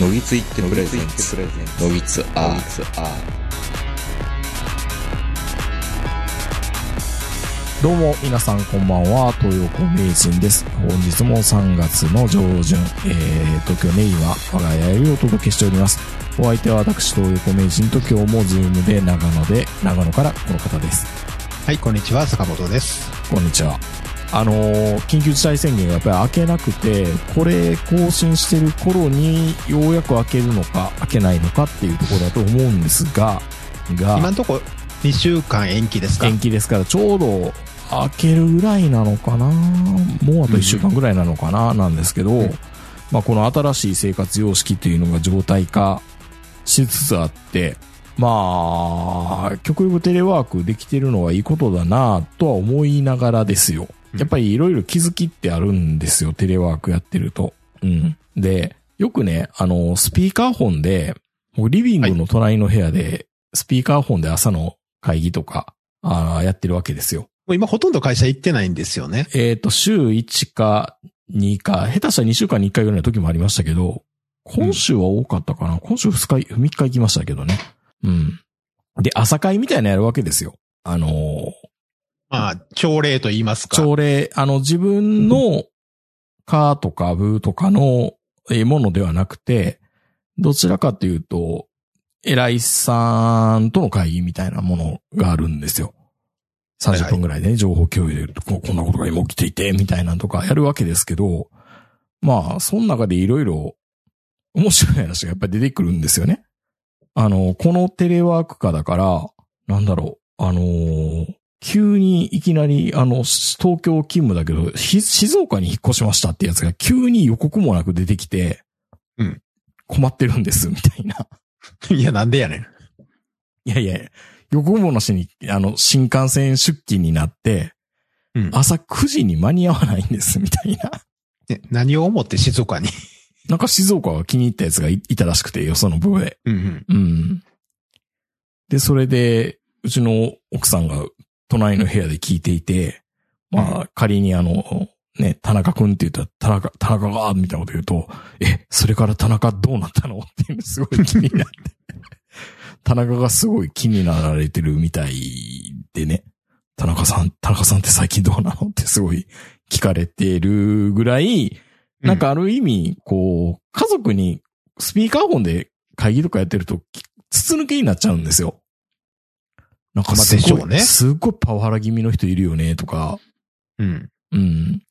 のぎついってプレゼンツのぎつアーどうも、皆さんこんばんは、東横名人です。本日も3月の上旬、えー、東京ネイは我が家よりお届けしております。お相手は私、東横名人と今日もズームで長野で、長野からこの方です。はい、こんにちは、坂本です。こんにちは。あのー緊急事態宣言がやっぱり開けなくて、これ更新してる頃にようやく開けるのか開けないのかっていうところだと思うんですが、が、今のとこ2週間延期ですか延期ですから、ちょうど開けるぐらいなのかなもうあと1週間ぐらいなのかななんですけど、んまあこの新しい生活様式というのが状態化しつつあって、まあ、極力テレワークできてるのはいいことだなとは思いながらですよ。やっぱりいろいろ気づきってあるんですよ、テレワークやってると。うん。で、よくね、あの、スピーカーフォンで、僕リビングの隣の部屋で、スピーカーフォンで朝の会議とか、あーやってるわけですよ。もう今ほとんど会社行ってないんですよね。えっ、と、週1か2か、下手したら2週間に1回ぐらいの時もありましたけど、今週は多かったかな、今週2日、3日行きましたけどね。うん。で、朝会みたいなのやるわけですよ。あのーまあ、朝礼と言いますか。朝礼、あの、自分のカーとかブーとかのえーものではなくて、どちらかというと、偉いさんとの会議みたいなものがあるんですよ。30分ぐらいでね、情報共有でここんなことが今起きていて、みたいなのとかやるわけですけど、まあ、その中でいろいろ面白い話がやっぱり出てくるんですよね。あの、このテレワーク化だから、なんだろう、あのー急にいきなり、あの、東京勤務だけど、ひ静岡に引っ越しましたってやつが急に予告もなく出てきて、うん。困ってるんです、みたいな。いや、なんでやねん。いやいや、予告もなしに、あの、新幹線出勤になって、うん。朝9時に間に合わないんです、みたいな。ね何を思って静岡に？なんか静岡が気に入ったやつがいいたらしくて、よその部で。うんうん。うん。で、それで、うちの奥さんが隣の部屋で聞いていて、まあ、仮にあの、ね、田中くんって言ったら、田中、田中が、みたいなこと言うと、え、それから田中どうなったの？っていうのすごい気になって。田中がすごい気になられてるみたいでね。田中さん、田中さんって最近どうなの？ってすごい聞かれてるぐらい、なんかある意味、こう、家族にスピーカーフォンで会議とかやってると、筒抜けになっちゃうんですよ。なんかすごい、まねすっごいパワハラ気味の人いるよね、とか、うん。うん。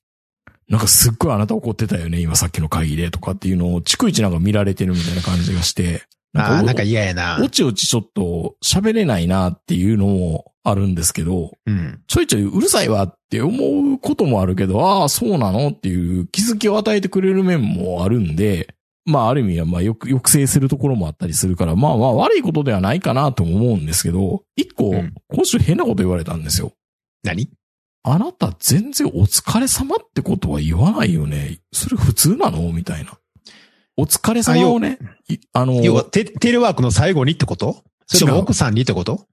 なんかすっごいあなた怒ってたよね、今さっきの会議でとかっていうのを、逐一なんか見られてるみたいな感じがして、ああ、なんかお嫌やなお。ちおちちょっと喋れないなっていうのもあるんですけど、うん。ちょいちょいうるさいわって思うこともあるけど、ああ、そうなのっていう気づきを与えてくれる面もあるんで、まあある意味はまあよく抑制するところもあったりするから、まあまあ悪いことではないかなとも思うんですけど、一個うん、今週変なこと言われたんですよ。何？あなた全然お疲れ様ってことは言わないよね。それ普通なの？みたいな。お疲れ様をね、いあの、要はテ、テレワークの最後にってこと？それとも奥さんにってこと？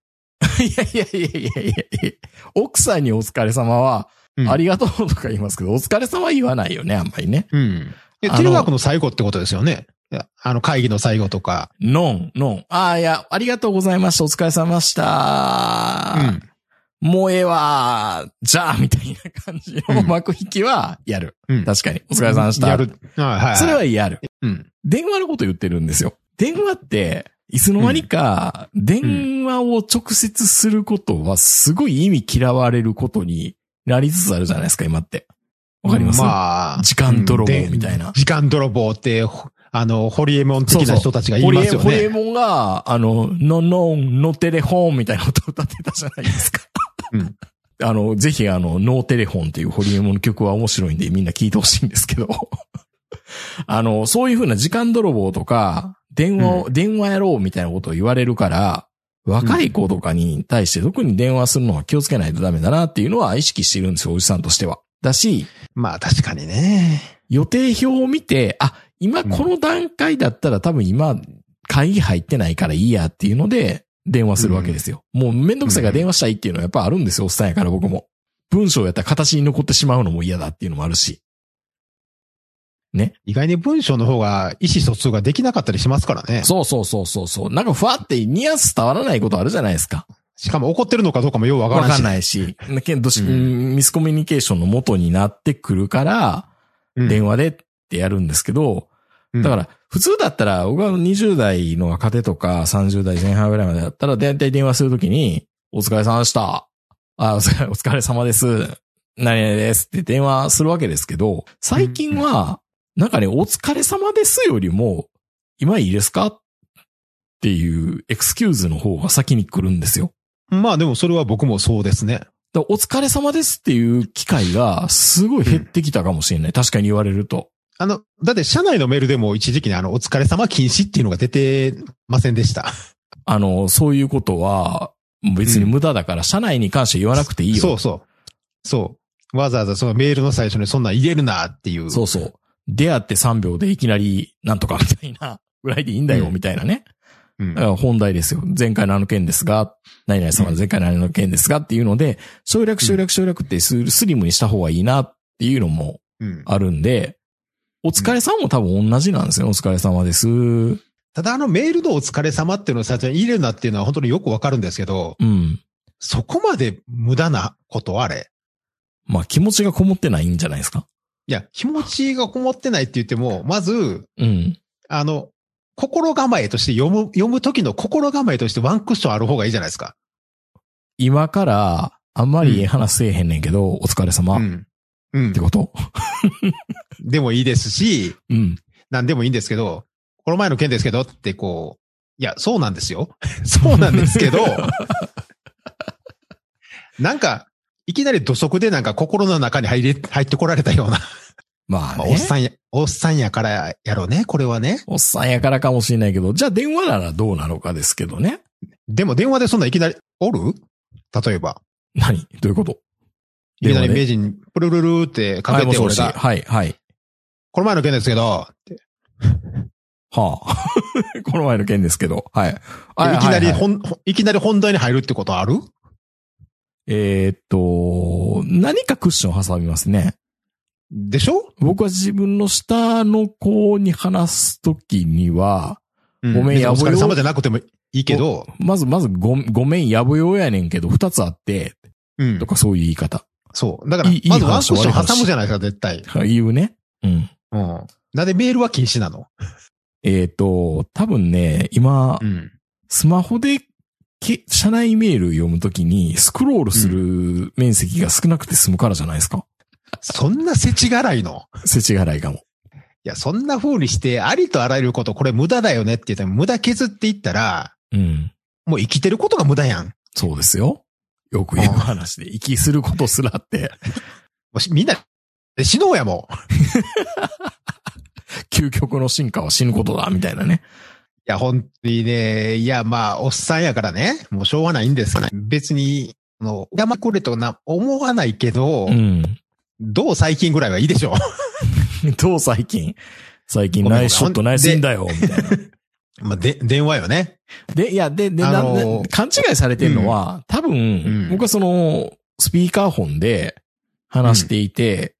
いやいやいやいやいやいや奥さんにお疲れ様は、うんありがとうとか言いますけど、お疲れ様は言わないよね、あんまりね。うん。テレワークの最後ってことですよね。あの会議の最後とか。ノン、ノン。ああ、いや、ありがとうございました。お疲れ様でした。うん。もうええわ。じゃあ、みたいな感じのうん幕引きはやる。うん。確かに。お疲れ様でした。やる。はいはい。それはやる。うん。電話のこと言ってるんですよ。電話って、いつの間にか、電話を直接することはすごい意味嫌われることになりつつあるじゃないですか、今って。わかります？まあ。時間泥棒みたいな時間泥棒って、ほあの、ホリエモン的な人たちが言いますよホリエね。モンが、あの、ののん、のテレフォンみたいなことを歌ってたじゃないですか。うんあの、ぜひあの、ノーテレフォンっていうホリエモンの曲は面白いんでみんな聴いてほしいんですけど。あの、そういうふうな時間泥棒とか、電話を、電話やろうみたいなことを言われるから、若い子とかに対して特に電話するのは気をつけないとダメだなっていうのは意識してるんですよ、おじさんとしては。だし、まあ確かにね。予定表を見て、あ、今この段階だったら多分今会議入ってないからいいやっていうので電話するわけですよ。もうめんどくさいから電話したいっていうのはやっぱあるんですよ、おっさんやから僕も。文章やったら形に残ってしまうのも嫌だっていうのもあるし。ね。意外に文章の方が意思疎通ができなかったりしますからね。そうそうそうそうそう。なんかふわってニュアンス伝わらないことあるじゃないですか。しかも怒ってるのかどうかもようわからわかんないし。ないし。けど、うんミスコミュニケーションの元になってくるから、うん電話でってやるんですけど、うんだから、普通だったら、僕は20代の若手とか30代前半ぐらいまでだったら、だいたい電話するときに、お疲れ様でした。あ、お疲れ お疲れ様です。何々ですって電話するわけですけど、最近は、なんかね、お疲れ様ですよりも、今いいですかっていうエクスキューズの方が先に来るんですよ。まあでもそれは僕もそうですね。お疲れ様ですっていう機会がすごい減ってきたかもしれない。確かに言われると。あの、だって社内のメールでも一時期にあの、お疲れ様禁止っていうのが出てませんでした。あの、そういうことは別に無駄だから、社内に関して言わなくていいよ。そうそう。そう。わざわざそのメールの最初にそんなん入れるなっていう。そうそう。出会って3秒でいきなりなんとかみたいなぐらいでいいんだよ、うんみたいなね。うん本題ですよ。前回のあの件ですが、何々様の前回のあの件ですがっていうので、省略省略省略ってススリムにした方がいいなっていうのもうんあるんで、お疲れさんも多分同じなんですよ。お疲れ様です。うただあのメールのお疲れ様っていうのを最初に入れるなっていうのは本当によくわかるんですけど、ん。そこまで無駄なことあれ？まあ気持ちがこもってないんじゃないですか？いや、気持ちがこもってないって言っても、まず、うん。あの、心構えとして読む、読む時の心構えとしてワンクッションある方がいいじゃないですか。今から、あんまり話せえへんねんけど、お疲れ様っうん。うんて。こと？でもいいですし、うん。なんでもいいんですけど、この前の件ですけどってこう、いや、そうなんですよ。そうなんですけど、なんか、いきなり土足でなんか心の中に入れ、入ってこられたような。まあね。まあおっさんや、おっさんやからやろうね、これはね。おっさんやからかもしれないけど、じゃあ電話ならどうなのかですけどね。でも電話でそんないきなり、おる？例えば。何？どういうこと？いきなり名人にプルルルーってかけ。て俺が、はい、はい。この前の件ですけど、はあ。この前の件ですけど。はい。はいいきなりはいはい本、いきなり本題に入るってことある？えーっと、何かクッション挟みますね。でしょ？僕は自分の下の子に話すときには、うんごめんや別にお疲れぼよ様じゃなくてもいいけど、まずまずごごめん、やぶよやねんけど、二つあって、うんと。かそういう言い方。そう。だからいいまずワンクッション挟むじゃないですか、絶対。言うね。うん。うん。なんでメールは禁止なの？えーっと、多分ね、今、ん。スマホでけ、社内メール読むときに、スクロールする面積が少なくて済むからじゃないですか。そんな世知辛いの？世知辛いかも。いや、そんな風にして、ありとあらゆること、これ無駄だよねって言ったら、無駄削っていったら、うん。もう生きてることが無駄やん。もそうですよ。よく言う話で、息することすらって、うしみんな、死のうやもん。い 究極の進化は死ぬことだ、みたいなね。や、本当にね、いや、まあ、おっさんやからね、もうしょうがないんですから、別に、あの、山くれとな、思わないけど、うん。どう最近ぐらいはいいでしょ どう最近？最近ナイスショットナイスインだよ、みたいな。まあ、で、電話よね。で、いや、で、で、なあのーな勘違いされてるのは、多分、ん。僕はその、スピーカーフォンで話していて、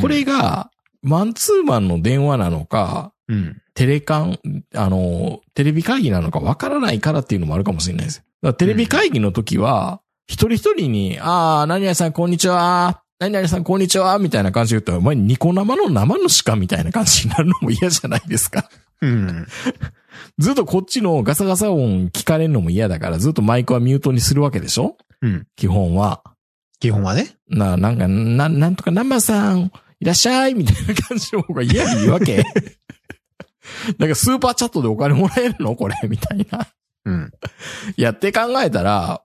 これが、マンツーマンの電話なのか、うん、テレカン、あの、テレビ会議なのかわからないからっていうのもあるかもしれないです。テレビ会議の時は、一人一人に、ああ、何々さんこんにちは、何々さんこんにちは、みたいな感じで言ったら、お前ニコ生の生の鹿みたいな感じになるのも嫌じゃないですか。うん。ずっとこっちのガサガサ音聞かれるのも嫌だから、ずっとマイクはミュートにするわけでしょ？うん。基本は。基本はね。な、なんか、な、なんとか生さん、いらっしゃいみたいな感じの方が嫌に言うわけ。なんかスーパーチャットでお金もらえるの？これみたいな。うん。やって考えたら、うん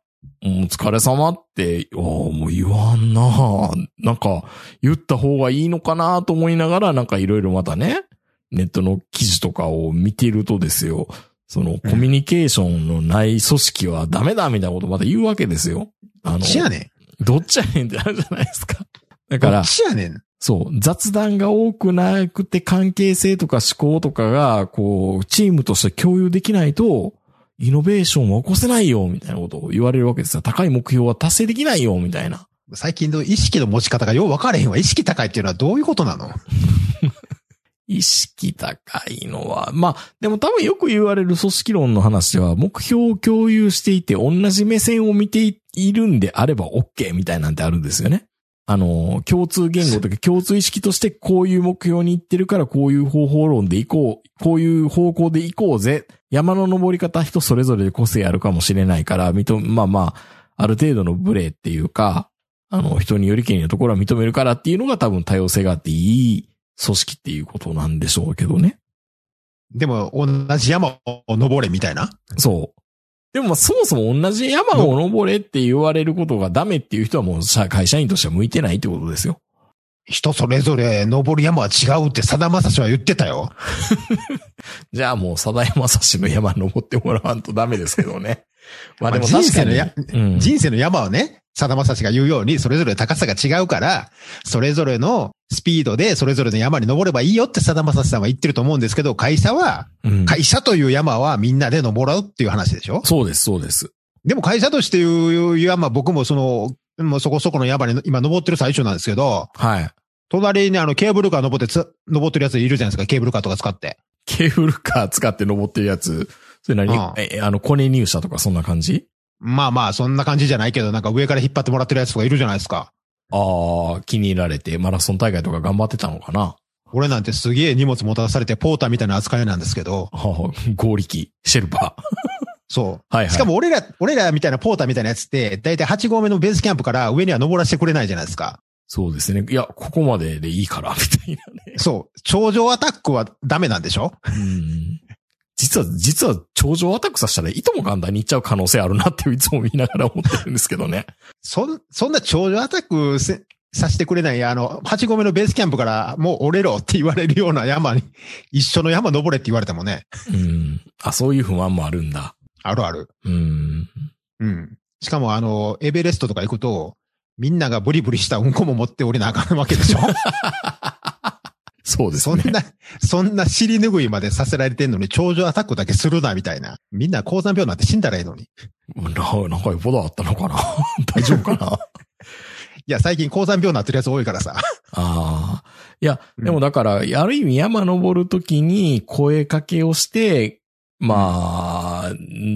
お疲れ様って、もう言わんななんか、言った方がいいのかなと思いながら、なんかいろいろまたね、ネットの記事とかを見ているとですよ、その、コミュニケーションのない組織はダメだみたいなことまた言うわけですよ。あのどっ、ちやねん。どっちやねんってあるじゃないですか。だからどっ、ちやねん。そう、雑談が多くなくて関係性とか思考とかが、こう、チームとして共有できないと、イノベーションは起こせないよ、みたいなことを言われるわけですよ。高い目標は達成できないよ、みたいな。最近の意識の持ち方がよう分かれへんわ。意識高いっていうのはどういうことなの？意識高いのは、まあ、でも多分よく言われる組織論の話では、目標を共有していて、同じ目線を見ているんであれば OK みたいなんてあるんですよね。あの、共通言語とか 共通意識としてこういう目標に行ってるからこういう方法論で行こう、こういう方向で行こうぜ。山の登り方人それぞれで個性あるかもしれないから、認まあまあ、ある程度のブレっていうか、あの、人によりけりのところは認めるからっていうのが多分多様性があっていい組織っていうことなんでしょうけどね。でも、同じ山を登れみたいな？そう。でもそもそも同じ山を登れって言われることがダメっていう人はもう会社員としては向いてないってことですよ。人それぞれ登る山は違うってさだまさしは言ってたよ。じゃあもうさだまさしの山登ってもらわんとダメですけどね。まあでも確かに、うん、人生の山はね、さだまさしが言うように、それぞれ高さが違うから、それぞれのスピードでそれぞれの山に登ればいいよってさだまさしさんは言ってると思うんですけど、会社は、うん、会社という山はみんなで登ろうっていう話でしょ？そうです、そうです。でも会社としていう山、僕もその、もうそこそこの山に今登ってる最中なんですけど、はい。隣にあのケーブルカー登ってつ、登ってるやついるじゃないですか、ケーブルカーとか使って。ケーブルカー使って登ってるやつ、それ何、うん、え、あの、コネ入社とかそんな感じ？まあまあ、そんな感じじゃないけど、なんか上から引っ張ってもらってるやつとかいるじゃないですか。ああ、気に入られてマラソン大会とか頑張ってたのかな俺なんてすげえ荷物持たされてポーターみたいな扱いなんですけど。はあ、合力、シェルパー。そう。はいはい。しかも俺ら、俺らみたいなポーターみたいなやつって、だいたい8合目のベースキャンプから上には登らせてくれないじゃないですか。そうですね。いや、ここまででいいから、みたいなね。そう。頂上アタックはダメなんでしょ？うん。実は、実は頂上アタックさせたらいとも簡単にいっちゃう可能性あるなっていつも見ながら思ってるんですけどね。そん、そんな頂上アタックせさせてくれない、あの、8合目のベースキャンプからもう折れろって言われるような山に、一緒の山登れって言われてもね。うん。あ、そういう不安もあるんだ。あるある。うん。うん。しかもあの、エベレストとか行くと、みんながブリブリしたうんこも持って降りなあかんわけでしょ そうですね。そんな、そんな尻拭いまでさせられてんのに、頂上アタックだけするな、みたいな。みんな高山病なんて死んだらいいのに。な、なんかよほどあったのかな 大丈夫かな いや、最近高山病になってるやつ多いからさ。ああ。いや、でもだから、うん、ある意味山登るときに声かけをして、まあ、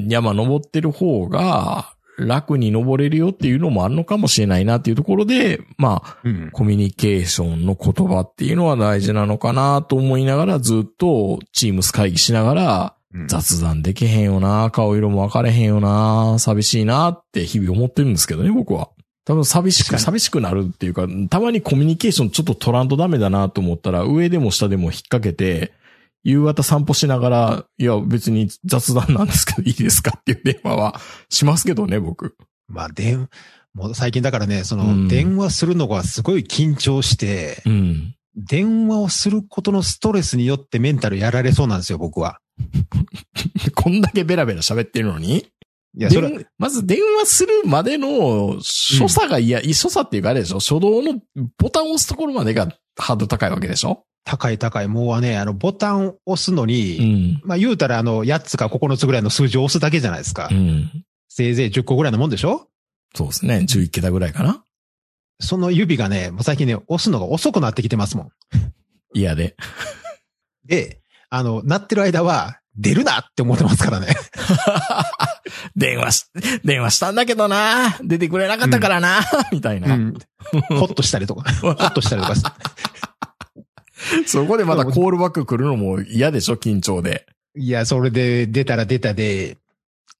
山登ってる方が、楽に登れるよっていうのもあるのかもしれないなっていうところで、まあ、うん、コミュニケーションの言葉っていうのは大事なのかなと思いながらずっとチームス会議しながら、雑談できへんよな、顔色も分かれへんよな、寂しいなって日々思ってるんですけどね、僕は。多分寂しく、寂しくなるっていうか、たまにコミュニケーションちょっと取らんとダメだなと思ったら、上でも下でも引っ掛けて、夕方散歩しながら、いや別に雑談なんですけどいいですかっていう電話はしますけどね、僕。まあ、電、もう最近だからね、その、電話するのがすごい緊張して、うん、電話をすることのストレスによってメンタルやられそうなんですよ、僕は。こんだけベラベラ喋ってるのに？いや、それ、まず電話するまでの所作が嫌、うん、所作っていうかあれでしょ？初動のボタンを押すところまでがハード高いわけでしょ？高い高い。もうね、あの、ボタンを押すのに、うん、まあ言うたらあの、8つか9つぐらいの数字を押すだけじゃないですか。うん、せいぜい10個ぐらいのもんでしょ？そうですね。11桁ぐらいかな。その指がね、もう最近ね、押すのが遅くなってきてますもん。嫌で。で、あの、鳴ってる間は、出るなって思ってますからね。電話し、電話したんだけどな出てくれなかったからな、うん、みたいな、うん。ほっとしたりとか、ほっとしたりとか。そこでまたコールバック来るのも嫌でしょ？緊張で。いや、それで出たら出たで、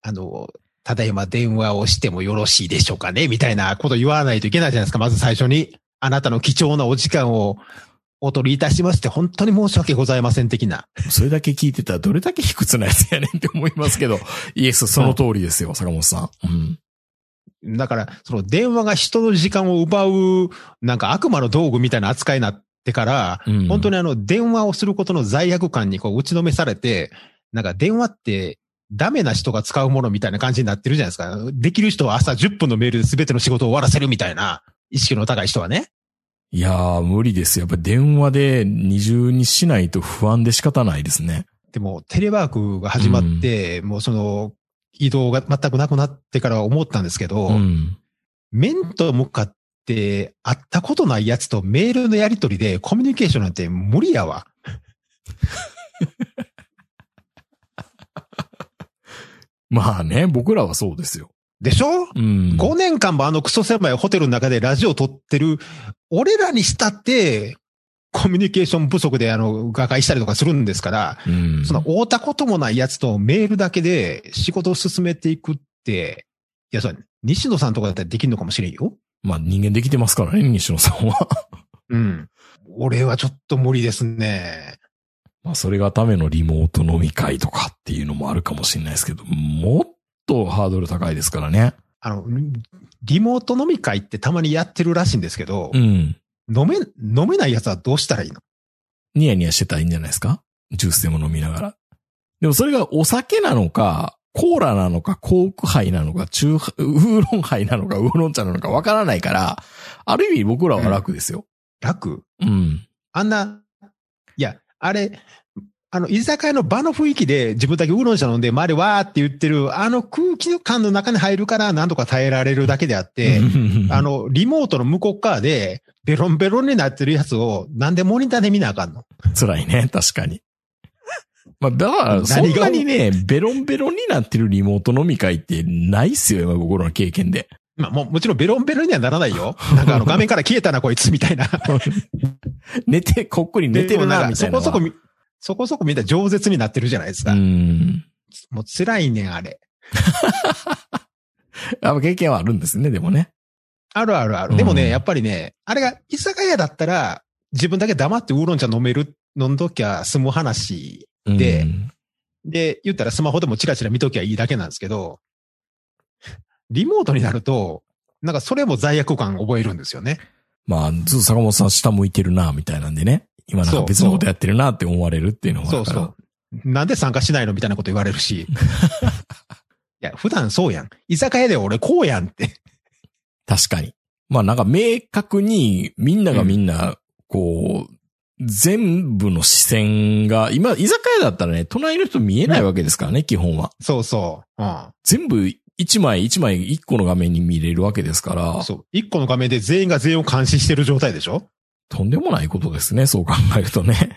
あの、ただいま電話をしてもよろしいでしょうかね？みたいなこと言わないといけないじゃないですか。まず最初に。あなたの貴重なお時間をお取りいたしまして、本当に申し訳ございません的な。それだけ聞いてたらどれだけ卑屈なやつやねんって思いますけど、イエス、その通りですよ、坂本さん。うん。だから、その電話が人の時間を奪う、なんか悪魔の道具みたいな扱いになってから、うん、本当にあの、電話をすることの罪悪感にこう打ちのめされて、なんか電話ってダメな人が使うものみたいな感じになってるじゃないですか。できる人は朝10分のメールで全ての仕事を終わらせるみたいな意識の高い人はね。いやー、無理ですよ。やっぱ電話で二重にしないと不安で仕方ないですね。でも、テレワークが始まって、うん、もうその、移動が全くなくなってから思ったんですけど、うん、面と向かって会ったことないやつとメールのやり取りでコミュニケーションなんて無理やわ。まあね、僕らはそうですよ。でしょ？うん。5年間もあのクソ狭いホテルの中でラジオを撮ってる、俺らにしたって、コミュニケーション不足であの、瓦解したりとかするんですから、うん。その会うたこともないやつとメールだけで仕事を進めていくって、いや、それ、西野さんとかだったらできるのかもしれんよ。まあ人間できてますからね、西野さんは。うん。俺はちょっと無理ですね。まあそれがためのリモート飲み会とかっていうのもあるかもしれないですけど、もっとハードル高いですからね。あの、リモート飲み会ってたまにやってるらしいんですけど、うん。飲め、飲めないやつはどうしたらいいの？ニヤニヤしてたらいいんじゃないですか？ジュースでも飲みながら。でもそれがお酒なのか、コーラなのか、コーク杯なのか、中、ウーロン杯なのか、ウーロン茶なのかわからないから、ある意味僕らは楽ですよ。楽？うん。あんな、いや、あれ、あの、居酒屋の場の雰囲気で自分だけウーロン茶飲んで周りわーって言ってる、あの空気感の中に入るからなんとか耐えられるだけであって、あの、リモートの向こう側で、ベロンベロンになってるやつを、なんでモニターで見なあかんの？辛いね、確かに。まあ、だから、そんなにね、ベロンベロンになってるリモート飲み会ってないっすよ、今僕らの経験で。まあ、もう、もちろんベロンベロンにはならないよ。なんかあの、画面から消えたな、こいつ、みたいな。寝て、こっくり寝てるな、みたいな。そこそこみ、そこそこみんな饒舌になってるじゃないですか。うん。もう辛いねん、あれ。やっぱ経験はあるんですね、でもね。あるあるある。でもね、やっぱりね、あれが居酒屋だったら、自分だけ黙ってウーロン茶飲める、飲んどきゃ済む話でうんで、言ったらスマホでもチラチラ見ときゃいいだけなんですけど、リモートになると、なんかそれも罪悪感覚えるんですよね。まあ、ずっと坂本さん下向いてるな、みたいなんでね。今なんか別のことやってるなって思われるっていうのは。そうそう。なんで参加しないのみたいなこと言われるし。いや、普段そうやん。居酒屋で俺こうやんって。確かに。まあなんか明確にみんながみんな、こう、全部の視線が、今、居酒屋だったらね、隣の人見えないわけですからね、基本は。そうそう。うん。全部一枚一枚一個の画面に見れるわけですから、そう。一個の画面で全員が全員を監視してる状態でしょ？とんでもないことですね、そう考えるとね。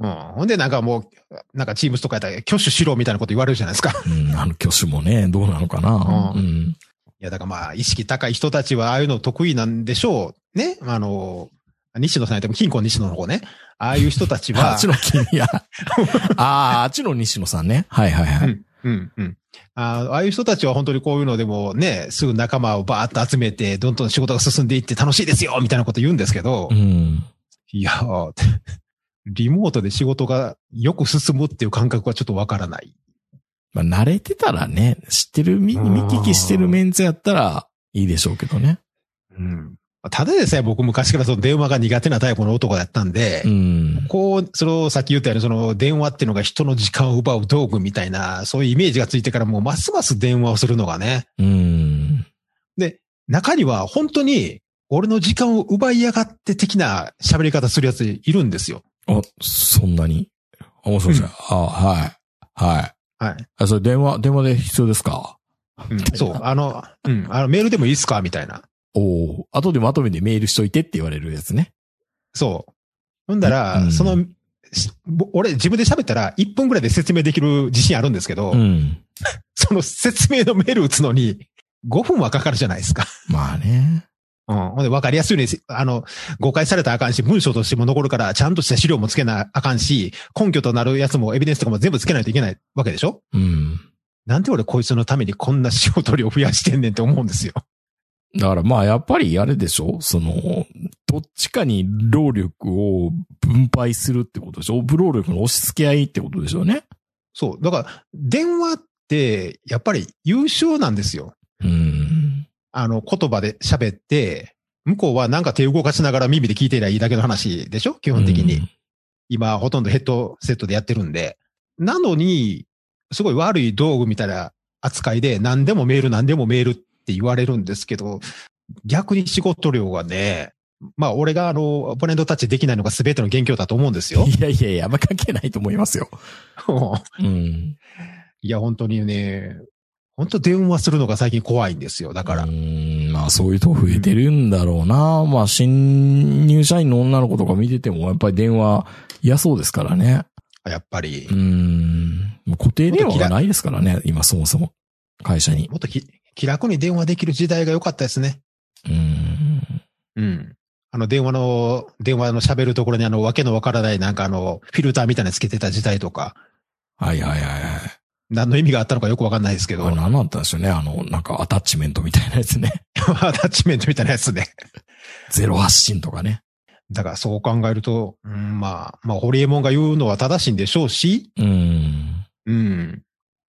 うん。ほんでなんかもう、なんかチームスとかやったら挙手しろみたいなこと言われるじゃないですか。うん、あの挙手もね、どうなのかな。ううんん。いや、だからまあ、意識高い人たちはああいうの得意なんでしょう。ね。あの、西野さんやっても金庫西野の方ね。ああいう人たち あはっち、の君や。ああ、あっちの西野さんね。はいはいはい。うん、うん、うん。あああいう人たちは本当にこういうのでもね、すぐ仲間をバーッと集めて、どんどん仕事が進んでいって楽しいですよみたいなこと言うんですけど、うん。いやー、リモートで仕事がよく進むっていう感覚はちょっとわからない。まあ、慣れてたらね、知ってる、見見聞きしてるメンツやったらいいでしょうけどね。うん。ただでさえ僕昔からその電話が苦手なタイプの男だったんで、うん。こう、その、さっき言ったように、その、電話っていうのが人の時間を奪う道具みたいな、そういうイメージがついてからもうますます電話をするのがね。うん。で、中には本当に、俺の時間を奪いやがって的な喋り方するやついるんですよ。あ、そんなに？面白いじゃん。あはい。はい。はい。あ、それ電話、電話で必要ですか？うん、そう。あの、うん。あの、メールでもいいっすか？みたいな。おお後でまとめてメールしといてって言われるやつね。そう。ほんだら、うんその、しぼ俺自分で喋ったら1分くらいで説明できる自信あるんですけど、うん。その説明のメール打つのに5分はかかるじゃないですか。まあね。うん。ほんで、わかりやすいように、あの、誤解されたらあかんし、文章としても残るから、ちゃんとした資料もつけなあかんし、根拠となるやつもエビデンスとかも全部つけないといけないわけでしょ？うん。なんで俺こいつのためにこんな仕事量増やしてんねんって思うんですよ。だからまあやっぱりあれでしょ？その、どっちかに労力を分配するってことでしょ？労力の押し付け合いってことでしょうね。そう。だから、電話って、やっぱり優秀なんですよ。うん。あの、言葉で喋って、向こうはなんか手動かしながら耳で聞いてりゃいいだけの話でしょ？基本的に。今、ほとんどヘッドセットでやってるんで。なのに、すごい悪い道具みたいな扱いで、何でもメール、何でもメールって言われるんですけど、逆に仕事量がね、まあ、俺があの、オポネントタッチできないのが全ての元凶だと思うんですようん。。いやいやいや、あんま関係ないと思いますよ。うん。いや、本当にね、本当電話するのが最近怖いんですよ。だから。うん、まあそういうとこ増えてるんだろうな。まあ新入社員の女の子とか見てても、やっぱり電話嫌そうですからね。やっぱりう。ん。固定電話がないですからね、今そもそも。会社に。もっとき気楽に電話できる時代が良かったですね。うん。うん。あの、電話の、電話の喋るところにあの、わけのわからないなんかあの、フィルターみたいなのつけてた時代とか、はいはいはいはい。何の意味があったのかよくわかんないですけど、あれ何だったんでしょうね。あの、なんかアタッチメントみたいなやつね。アタッチメントみたいなやつね。ゼロ発信とかね。だからそう考えると、うん、まあ、まあ、ホリエモンが言うのは正しいんでしょうし、うん。うん。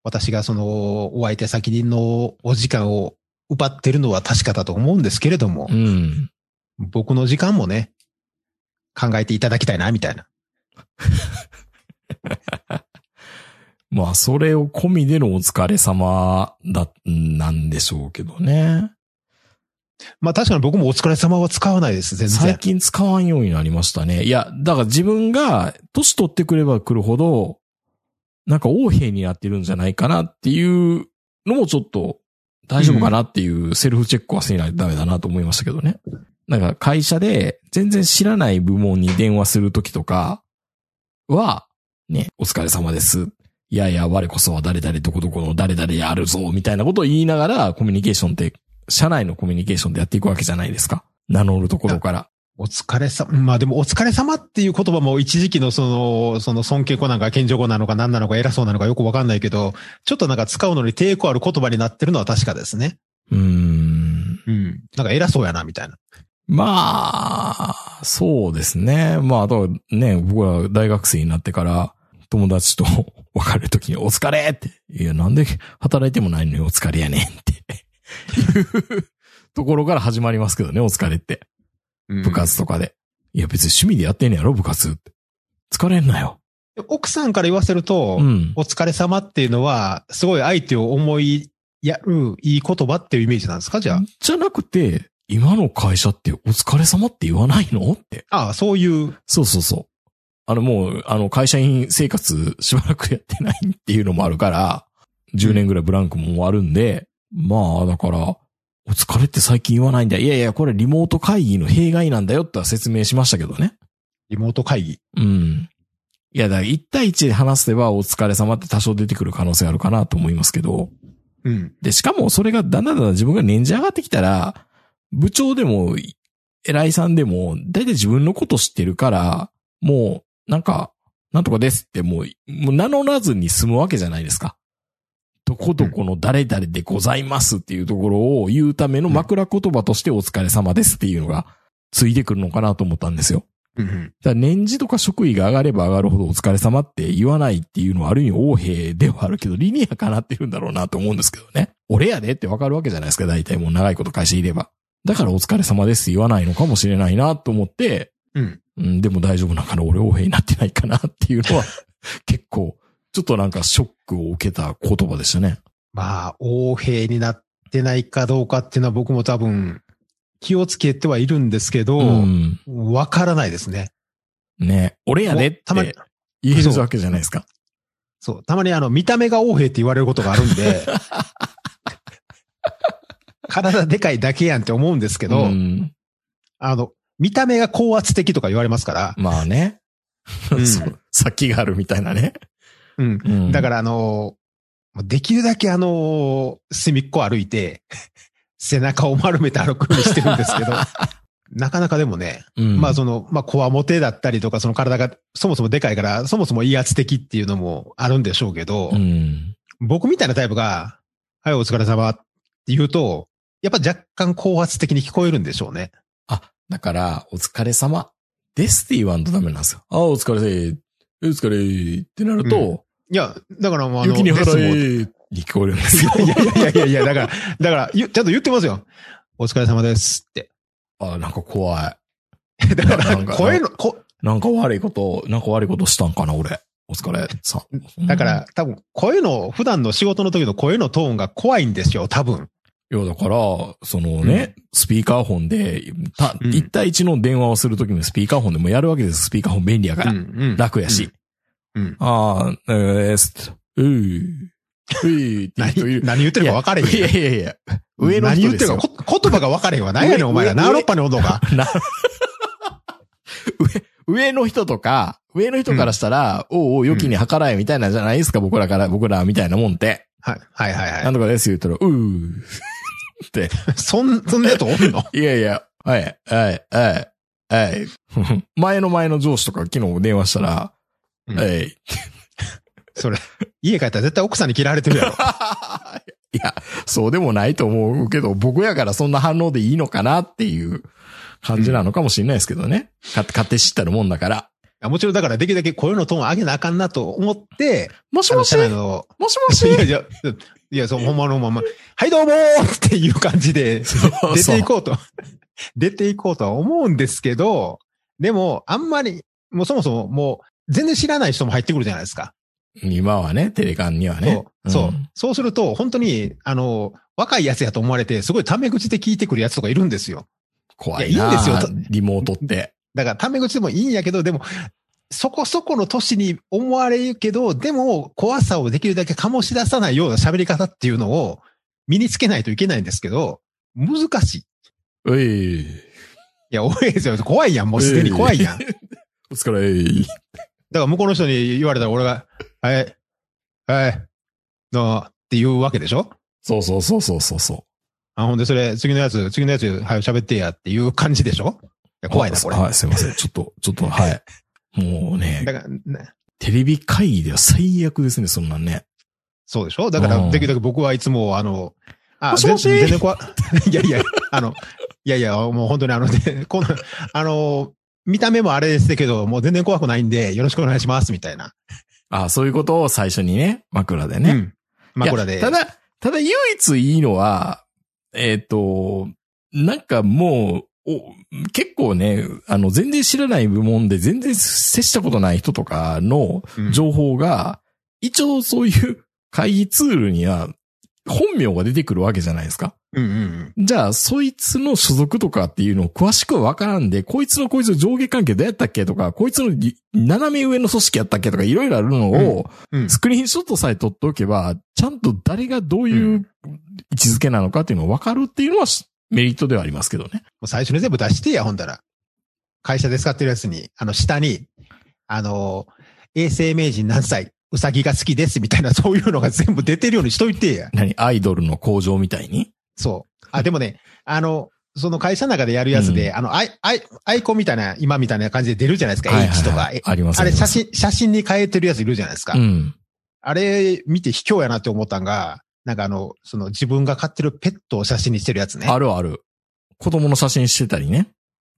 私がその、お相手先のお時間を奪ってるのは確かだと思うんですけれどもう、ん。僕の時間もね、考えていただきたいな、みたいな。まあ、それを込みでのお疲れ様だ、なんでしょうけどね。まあ確かに僕もお疲れ様は使わないです、全最然。近使わんようになりましたね。いや、だから自分が年取ってくれば来るほど、なんか横兵になってるんじゃないかなっていうのもちょっと大丈夫かなっていうセルフチェックはせないとダメだなと思いましたけどね。なんか会社で全然知らない部門に電話するときとかは、ね、お疲れ様です。いやいや、我こそは誰々どこどこの誰々やるぞ、みたいなことを言いながらコミュニケーションって、社内のコミュニケーションでやっていくわけじゃないですか。名乗るところから。お疲れ様、まあでもお疲れ様っていう言葉も一時期のその、その尊敬語なんか謙譲語なのか何なのか偉そうなのかよくわかんないけど、ちょっとなんか使うのに抵抗ある言葉になってるのは確かですね。うーん。うん。なんか偉そうやな、みたいな。まあ、そうですね。まあ、あとはね、僕は大学生になってから、友達と 別れるときにお疲れって。いや、なんで働いてもないのにお疲れやねんって。いうところから始まりますけどね、お疲れって。うん部活とかで。いや、別に趣味でやってんねやろ、部活って。疲れんなよ。奥さんから言わせると、うん。お疲れ様っていうのは、すごい相手を思いやるいい言葉っていうイメージなんですかじゃあ？じゃなくて、今の会社ってお疲れ様って言わないのって。ああ、そういう。そうそうそう。あのもう、あの会社員生活しばらくやってないっていうのもあるから、10年ぐらいブランクもあるんで、まあだから、お疲れって最近言わないんだ。いやいや、これリモート会議の弊害なんだよっては説明しましたけどね。リモート会議。うん。いや、だから1対1で話せばお疲れ様って多少出てくる可能性あるかなと思いますけど、うん。で、しかもそれがだんだんだんだん自分が年次上がってきたら、部長でも、偉いさんでも、だいたい自分のこと知ってるから、もう、なんか、なんとかですってもう、もう名乗らずに済むわけじゃないですか。どこどこの誰々でございますっていうところを言うための枕言葉としてお疲れ様ですっていうのがついてくるのかなと思ったんですよ。だ年次とか職位が上がれば上がるほどお疲れ様って言わないっていうのはある意味横兵ではあるけど、理にはかなってるんだろうなと思うんですけどね。俺やでってわかるわけじゃないですか、大体もう長いこと会社いれば。だからお疲れ様ですって言わないのかもしれないなと思って、うん。うん、でも大丈夫だから俺横兵になってないかなっていうのは、結構、ちょっとなんかショックを受けた言葉でしたね。まあ、横兵になってないかどうかっていうのは僕も多分、気をつけてはいるんですけど、うん。わからないですね。ね俺やでってたまに、言えるわけじゃないですか。そう、たまにあの、見た目が横兵って言われることがあるんで、体でかいだけやんって思うんですけど、うん、あの、見た目が高圧的とか言われますから、まあね。うん そう先があるみたいなね。うん。うんだからあの、できるだけあの、隅っこ歩いて、背中を丸めて歩くようにしてるんですけど、なかなかでもね、うんまあその、まあコアモテだったりとか、その体がそもそもでかいから、そもそも威圧的っていうのもあるんでしょうけど、うん。僕みたいなタイプが、はい、お疲れ様って言うと、やっぱ若干高圧的に聞こえるんでしょうね。あ、だから、お疲れ様ですって言わんとダメなんですよ。あ、お疲れせお疲れってなると、いや、だからもうあの、雪に払えに聞こえるんですよ。いやいやいやいやだから、だから、ゆちゃんと言ってますよ。お疲れ様ですって。あ、なんか怖い。だから、なんか声の、こ、なんか悪いこと、なんか悪いことしたんかな、俺。お疲れさ。だから、多分、声の、普段の仕事の時の声のトーンが怖いんですよ、多分。いや、だから、そのね、スピーカーフォンで、た、うん1対1の電話をするときにスピーカーフォンでもやるわけです。スピーカーフォン便利やから。うんうん楽やし。うん。ああ、えーす、うー、うーってい。何言ってるか分かれへんいやいやいや、上の何言ってる人ですよか、。言葉が分かれへんわ。何やねん、お前ら。上ナーロッパのか。な上、上の人とか、上の人からしたら、おうおう、良きに計らえみたいなんじゃないですか、僕らから、僕らみたいなもんって。はい、はい、はいはなんとかです言ったら、うー。って。そん、そんなやつおんのいやいや、はい、はい、はい、はい。前の前の上司とか昨日電話したら、うんはい。それ、家帰ったら絶対奥さんに嫌われてるやろ。いや、そうでもないと思うけど、僕やからそんな反応でいいのかなっていう感じなのかもしれないですけどね。か勝手知ったるもんだから。もちろんだからできるだけ声のトーン上げなあかんなと思って、もしもし？もしもし？いやいや、いや、そう、ほんまのまま、はいどうもーっていう感じで出ていこうと、出ていこうとは思うんですけど、でも、あんまり、もうそもそももう、全然知らない人も入ってくるじゃないですか。今はね、テレカンにはね。そう。そう、んそうすると、本当に、あの、若いやつやと思われて、すごいタメ口で聞いてくるやつとかいるんですよ。怖いな。いやいいんですよとリモートって。だから、タメ口でもいいんやけど、でも、そこそこの年に思われるけど、でも、怖さをできるだけ醸し出さないような喋り方っていうのを身につけないといけないんですけど、難しい。いうい。や、多いですよ。怖いやん。もうすでに怖いやん。お疲れ。ら、向こうの人に言われたら俺が、はい、はい、の、って言うわけでしょ？そうそうそうそうそうそう。あ、ほんで、それ、次のやつ、次のやつ、はい、喋ってやっていう感じでしょ？怖いな、これ。はい、すいません。ちょっと、ちょっと、はい。もうねだ、から、ねテレビ会議では最悪ですね、そんなんね。そうでしょ？だから、うんできるだけ僕はいつも、あの、あ、もしもし？全全然怖い。いやいや、あの、いやいや、もう本当にあの、でこの、あの、見た目もあれですけど、もう全然怖くないんで、よろしくお願いします、みたいな。あそういうことを最初にね、枕でね。うん。枕で。ただ、ただ唯一いいのは、えっ、と、なんかもう、お結構ね、あの、全然知らない部門で全然接したことない人とかのうん情報が、一応そういう会議ツールには本名が出てくるわけじゃないですか。うんうんうん。じゃあ、そいつの所属とかっていうのを詳しくはわからんで、こいつのこいつの上下関係どうやったっけとか、こいつのぎ斜め上の組織やったっけとか、いろいろあるのを、うん。スクリーンショットさえ撮っておけば、ちゃんと誰がどういう位置づけなのかっていうのがわかるっていうのはメリットではありますけどね。もう最初に全部出してや、ほんだら。会社で使ってるやつに、あの、下に、あの、衛生名人何歳、うさぎが好きです、みたいな、そういうのが全部出てるようにしといてや。何？アイドルの工場みたいに？そう。あ、でもね、あの、その会社の中でやるやつで、うんあの、アイ、アイ、アイコンみたいな、今みたいな感じで出るじゃないですか、H とか。えありますあれ、写真、写真に変えてるやついるじゃないですか。うん。あれ、見て卑怯やなって思ったんが、なんかあの、その自分が飼ってるペットを写真にしてるやつね。あるある。子供の写真してたりね。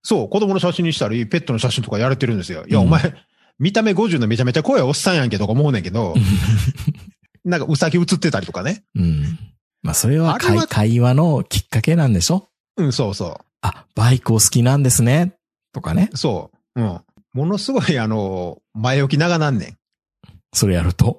そう、子供の写真にしたり、ペットの写真とかやれてるんですよ。いや、うんお前、見た目50のめちゃめちゃ怖いおっさんやんけとか思うねんけど、なんかうさぎ写ってたりとかね。うん。まあ、それは会会話のきっかけなんでしょ？うん、そうそあ、バイクお好きなんですね？とかねう。。そう。うん。ものすごい、あの、前置き長なんねん。それやると？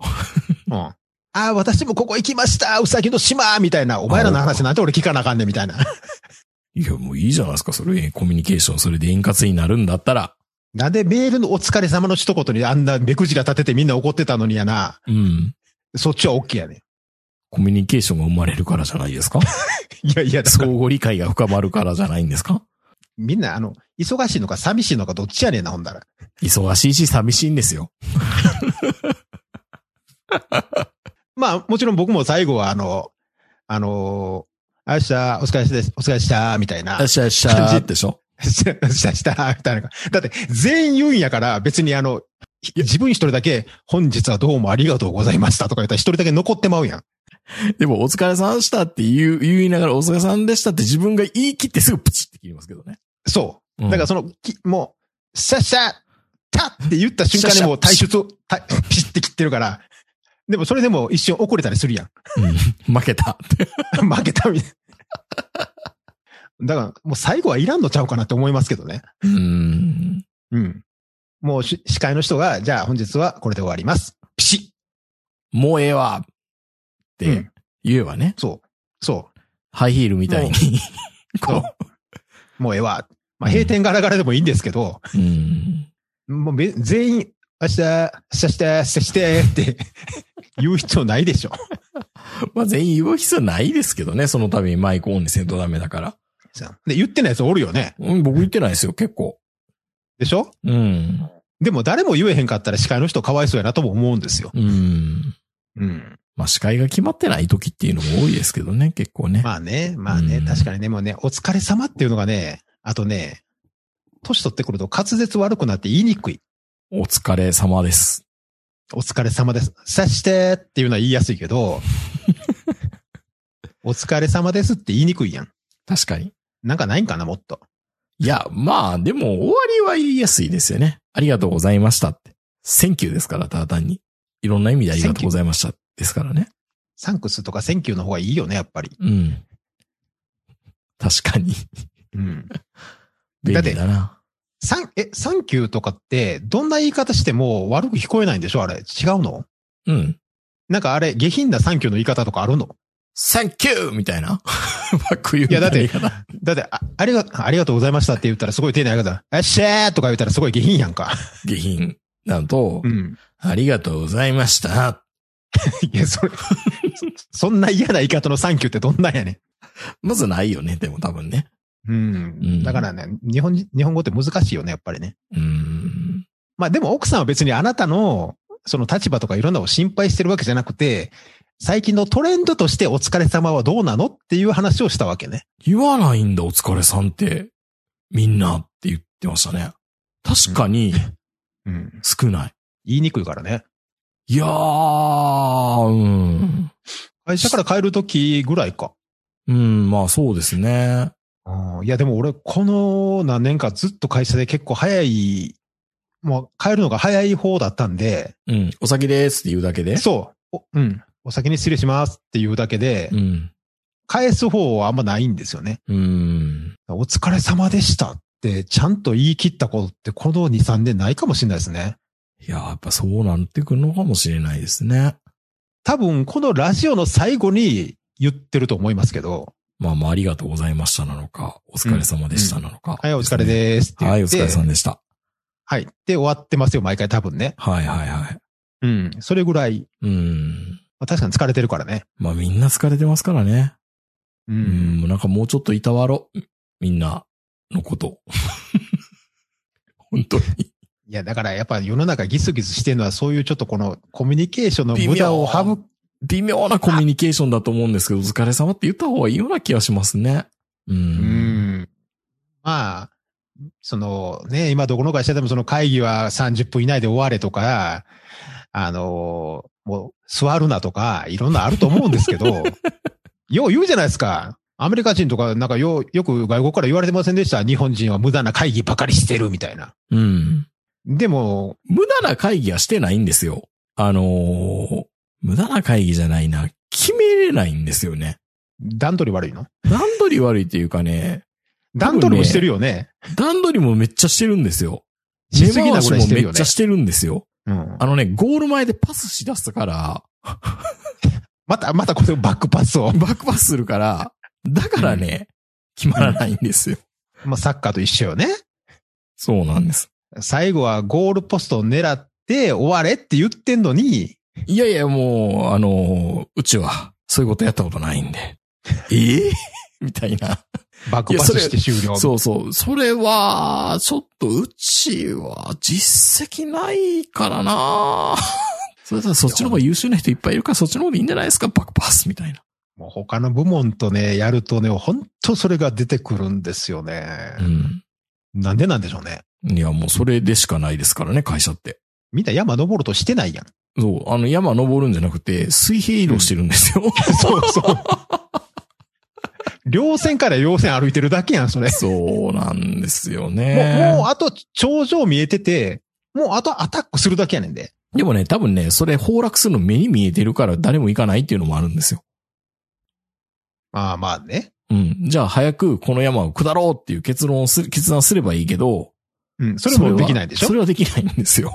うん。ああ、私もここ行きましたうさぎの島みたいな。お前らの話なんて俺聞かなあかんねんみたいな。いや、もういいじゃないですか。それ、コミュニケーション、それで円滑になるんだったら。なんでメールのお疲れ様の一言にあんな目くじら立ててみんな怒ってたのにやな。うん。そっちは OK やねん。コミュニケーションが生まれるからじゃないですか？いやいや、相互理解が深まるからじゃないんですか？みんな、あの、忙しいのか寂しいのかどっちやねんな、ほんだら。忙しいし寂しいんですよ。まあ、もちろん僕も最後は、あの、あの、あっしゃ、お疲れ様です、お疲れした、みたいな。よっしゃよっしゃーでしょ？した、した、した、みたいな。だって、全員言うんやから、別にあの、ひ自分一人だけ、本日はどうもありがとうございましたとか言ったら一人だけ残ってまうやん。でも、お疲れさんでしたって言う、言いながら、お疲れさんでしたって自分が言い切ってすぐプチって切りますけどね。そう。うんだからその、きもう、シャッシャッ、タッって言った瞬間にもう退出を、たピシって切ってるから、でもそれでも一瞬遅れたりするやん。うん、負けた。負けたみたいな。だから、もう最後はいらんのちゃうかなって思いますけどね。うん。うん。もうし司会の人が、じゃあ本日はこれで終わります。ピシもうええわ言えばね、ッそう。そハイヒールみたいに、こ う。もうええわ。まあ閉店ガラガラでもいいんですけど、う、うん。もうべ全員、明日、明日して、してしてって言う必要ないでしょ。まあ全員言う必要ないですけどね、その度にマイクオンにせんとダメだから。で、言ってないやつおるよね。うん、僕言ってないですよ、結構。でしょ？うん。でも誰も言えへんかったら司会の人かわいそうやなとも思うんですよ。うん。うん。まあ、司会が決まってない時っていうのも多いですけどね、結構ね。まあね、まあね、うん確かにね、もうね、お疲れ様っていうのがね、あとね、年取ってくると滑舌悪くなって言いにくい。お疲れ様です。お疲れ様です。さしてっていうのは言いやすいけど、お疲れ様ですって言いにくいやん。確かに。なんかないんかな、もっと。いや、まあ、でも終わりは言いやすいですよね。ありがとうございましたって。 Thank you ですから、ただ単に。いろんな意味でありがとうございましたですからね。 Thanks とか Thank you の方がいいよね、やっぱり。うん。確かに。うん。便利だな。サン、え、サンキューとかって、どんな言い方しても悪く聞こえないんでしょ？あれ。違うの？うん。なんかあれ、下品なサンキューの言い方とかあるの？サンキューみたいな？ Fuck you みたいないやだって。だって、あありが、ありがとうございましたって言ったらすごい丁寧な言い方。あっしゃーとか言ったらすごい下品やんか。下品。なのと、うん。ありがとうございました。いや、それ、そ そんな嫌な言い方のサンキューってどんなんやねまずないよね、でも多分ね。ん。うん。うんだからね、日本人、日本語って難しいよね、やっぱりね。うーん。まあでも奥さんは別にあなたの、その立場とかいろんなのを心配してるわけじゃなくて、最近のトレンドとしてお疲れ様はどうなのっていう話をしたわけね。言わないんだ、お疲れさんって。みんなって言ってましたね。確かにうん。少ない。言いにくいからね。いやー、うん。会社から帰るときぐらいか。うん、まあそうですね。うんいやでも俺、この何年かずっと会社で結構早い、もう帰るのが早い方だったんで、うん。お先ですって言うだけで？そう。おうん。お先に失礼しますっていうだけでう、ん。返す方はあんまないんですよね。うん。お疲れ様でしたって、ちゃんと言い切ったことってこの2、3年ないかもしれないですね。いや、やっぱそうなってくるのかもしれないですね。多分、このラジオの最後に言ってると思いますけど、まあまあありがとうございましたなのか、お疲れ様でしたなのか。はい、お疲れです。はい、お疲れ様でした。はい。で、終わってますよ、毎回多分ね。はいはいはい。うん。それぐらい、うん。まあ、確かに疲れてるからね。まあみんな疲れてますからね。う。うんん、なんかもうちょっといたわろ。みんなのこと。本当に。いや、だからやっぱ世の中ギスギスしてるのはそういうちょっとこのコミュニケーションの無駄を省く。微妙なコミュニケーションだと思うんですけど、お疲れ様って言った方がいいような気がしますね。う。うんん。まあ、そのね、今どこの会社でもその会議は30分以内で終われとか、あの、もう座るなとか、いろんなあると思うんですけど、よう言うじゃないですか。アメリカ人とか、なんかよ、よく外国から言われてませんでした。日本人は無駄な会議ばかりしてるみたいな。うん。でも、無駄な会議はしてないんですよ。あのー無駄な会議じゃないな。決めれないんですよね。段取り悪いの？段取り悪いっていうかね、段取りもしてるよね。段取りもめっちゃしてるんですよ。しすぎなしもめっちゃ。してるんですよ。うん。あのね、ゴール前でパスし出すから、また、またこれバックパスを。バックパスするから、だからね、決まらないんですよ。まあ、サッカーと一緒よね。そうなんです。最後はゴールポストを狙って終われって言ってんのに、いやいや、もう、あの、うちは、そういうことやったことないんで。ええ？みたいな。バックパスして終了。そうそう。それは、ちょっと、うちは、実績ないからな それとそっちの方が優秀な人いっぱいいるから、そっちの方がいいんじゃないですか？バックパスみたいな。もう他の部門とね、やるとね、本当それが出てくるんですよね。うん。なんでなんでしょうね。いや、もうそれでしかないですからね、会社って。みんな山登るとしてないやん。そう、あの、山登るんじゃなくて、水平移動してるんですよ。そうそう。稜線から稜線歩いてるだけやん、それ。そうなんですよもう、ね。もうあと頂上見えてて、もうあとアタックするだけやねんで。でもね、多分ね、それ崩落するの目に見えてるから誰も行かないっていうのもあるんですよ。まあまあね。うん。じゃあ早くこの山を下ろうっていう結論をする、決断すればいいけど、うん。それもできないでしょ？それはできないんですよ。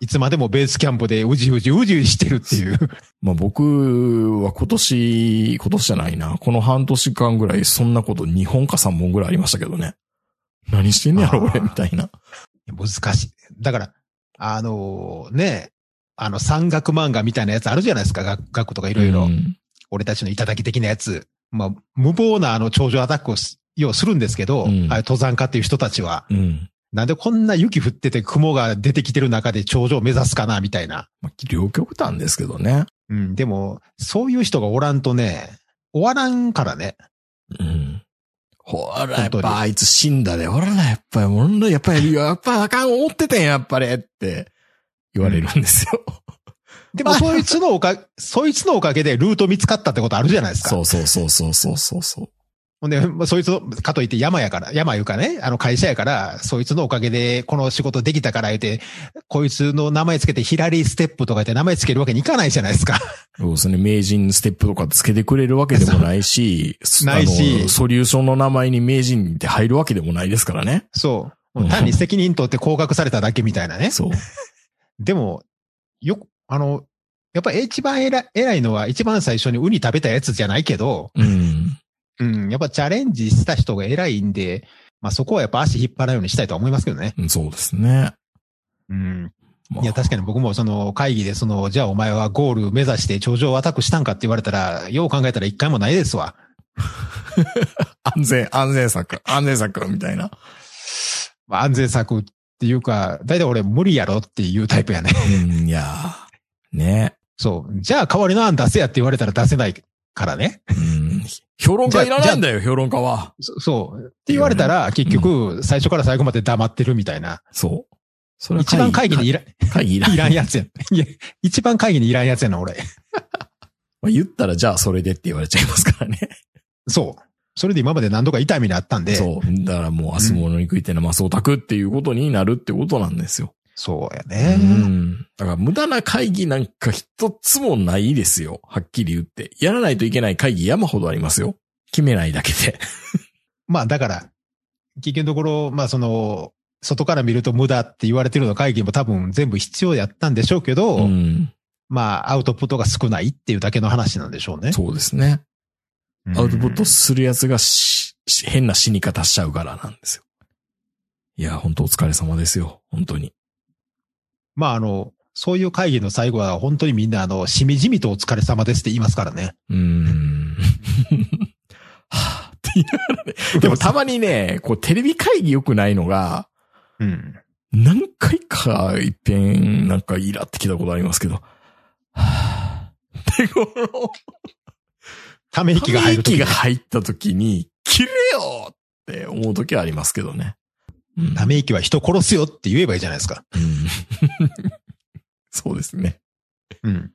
いつまでもベースキャンプでうじうじうじうじしてるっていう。まあ僕は今年、今年じゃないな。この半年間ぐらいそんなこと2本か3本ぐらいありましたけどね。何してんねやろ、俺、みたいな。難しい。だから、あのね、あの山岳漫画みたいなやつあるじゃないですか。学学とかいろいろう。ん俺たちの頂き的なやつ。まあ、無謀なあの頂上アタックをすようするんですけど、うん登山家っていう人たちは。うん。なんでこんな雪降ってて雲が出てきてる中で頂上を目指すかな、みたいな。まあ、両極端ですけどね。うん、でも、そういう人がおらんとね、終わらんからね。うん。ほら、やっぱあいつ死んだで、ほら、やっぱり、ほんとやっぱり、やっぱあかん思っててん、やっぱり、って言われるんですよ。でも、そいつのおか、そいつのおかげでルート見つかったってことあるじゃないですか。そうそうそうそうそうそうそう。ほんで、まあそいつの、かといって山やから、山いうかね、あの会社やから、そいつのおかげでこの仕事できたから言うて、こいつの名前つけてヒラリーステップとか言って名前つけるわけにいかないじゃないですか。そうですね。名人ステップとかつけてくれるわけでもないし、ないしソリューションの名前に名人って入るわけでもないですからね。そう。うん単に責任取って降格されただけみたいなね。そう。でも、よく、あの、やっぱ一番偉いのは一番最初にウニ食べたやつじゃないけど、うん。うん、やっぱチャレンジした人が偉いんで、まあそこはやっぱ足引っ張らないようにしたいとは思いますけどね。そうですね。うん。まあいや、確かに僕もその会議でその、じゃあお前はゴール目指して頂上をアタックしたんかって言われたら、よう考えたら一回もないですわ。安全、安全策、安全策みたいな。まあ安全策っていうか、だいたい俺無理やろっていうタイプやね。うん、いやーね。そう。じゃあ代わりの案出せやって言われたら出せないからね。うん。評論家いらないんだよ、評論家は。そそう。って言われたら、結局、最初から最後まで黙ってるみたいな。そう。それは一番会議にいら会議いらいらんやつや。いや、一番会議にいらんやつやな、俺。まあ言ったらじゃあそれでって言われちゃいますからね。そう。それで今まで何度か痛みにあったんで。そう。だからもう明日物に食いてなマスオタクっていうことになるってことなんですよ。そうやうね。ん。だから無駄な会議なんか一つもないですよ。はっきり言って。やらないといけない会議山ほどありますよ。決めないだけで。まあだから、結局のところ、まあその、外から見ると無駄って言われてるような会議も多分全部必要やったんでしょうけど、うん。まあアウトプットが少ないっていうだけの話なんでしょうね。そうですね。うんアウトプットするやつがしし変な死に方しちゃうからなんですよ。いや、本当お疲れ様ですよ。本当に。まああの、そういう会議の最後は本当にみんなあの、しみじみとお疲れ様ですって言いますからね。うーん。はぁって言いながらね。でもたまにね、こうテレビ会議良くないのが、うん。何回か一遍なんかイラってきたことありますけど、はぁってこの、ため息が入る時 息が入った時に、切れよって思う時はありますけどね。うんため息は人殺すよって言えばいいじゃないですか。うん そうですね。うん。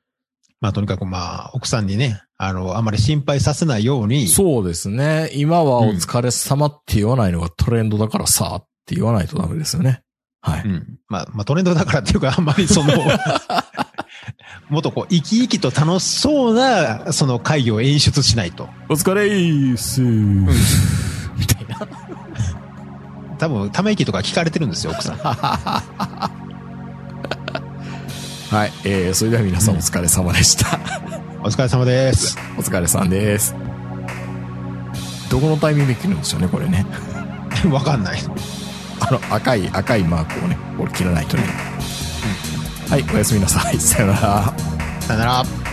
まあとにかくまあ、奥さんにね、あの、あまり心配させないように、そうですね。今はお疲れ様って言わないのがトレンドだからさ、って言わないとダメですよね。はい。うん。まあ、まあトレンドだからっていうか、あんまりその、もっとこう、生き生きと楽しそうな、その会議を演出しないと。お疲れーすー。みたいな。多分、ため息とか聞かれてるんですよ、奥さん。はい。えー、それでは皆さんお疲れ様でした。お疲れ様です。お疲れさんです。どこのタイミングで切るんでしょうね、これね。わかんない。あの、赤い、赤いマークをね、これ切らないとね。はい、おやすみなさい。さよなら。さよなら。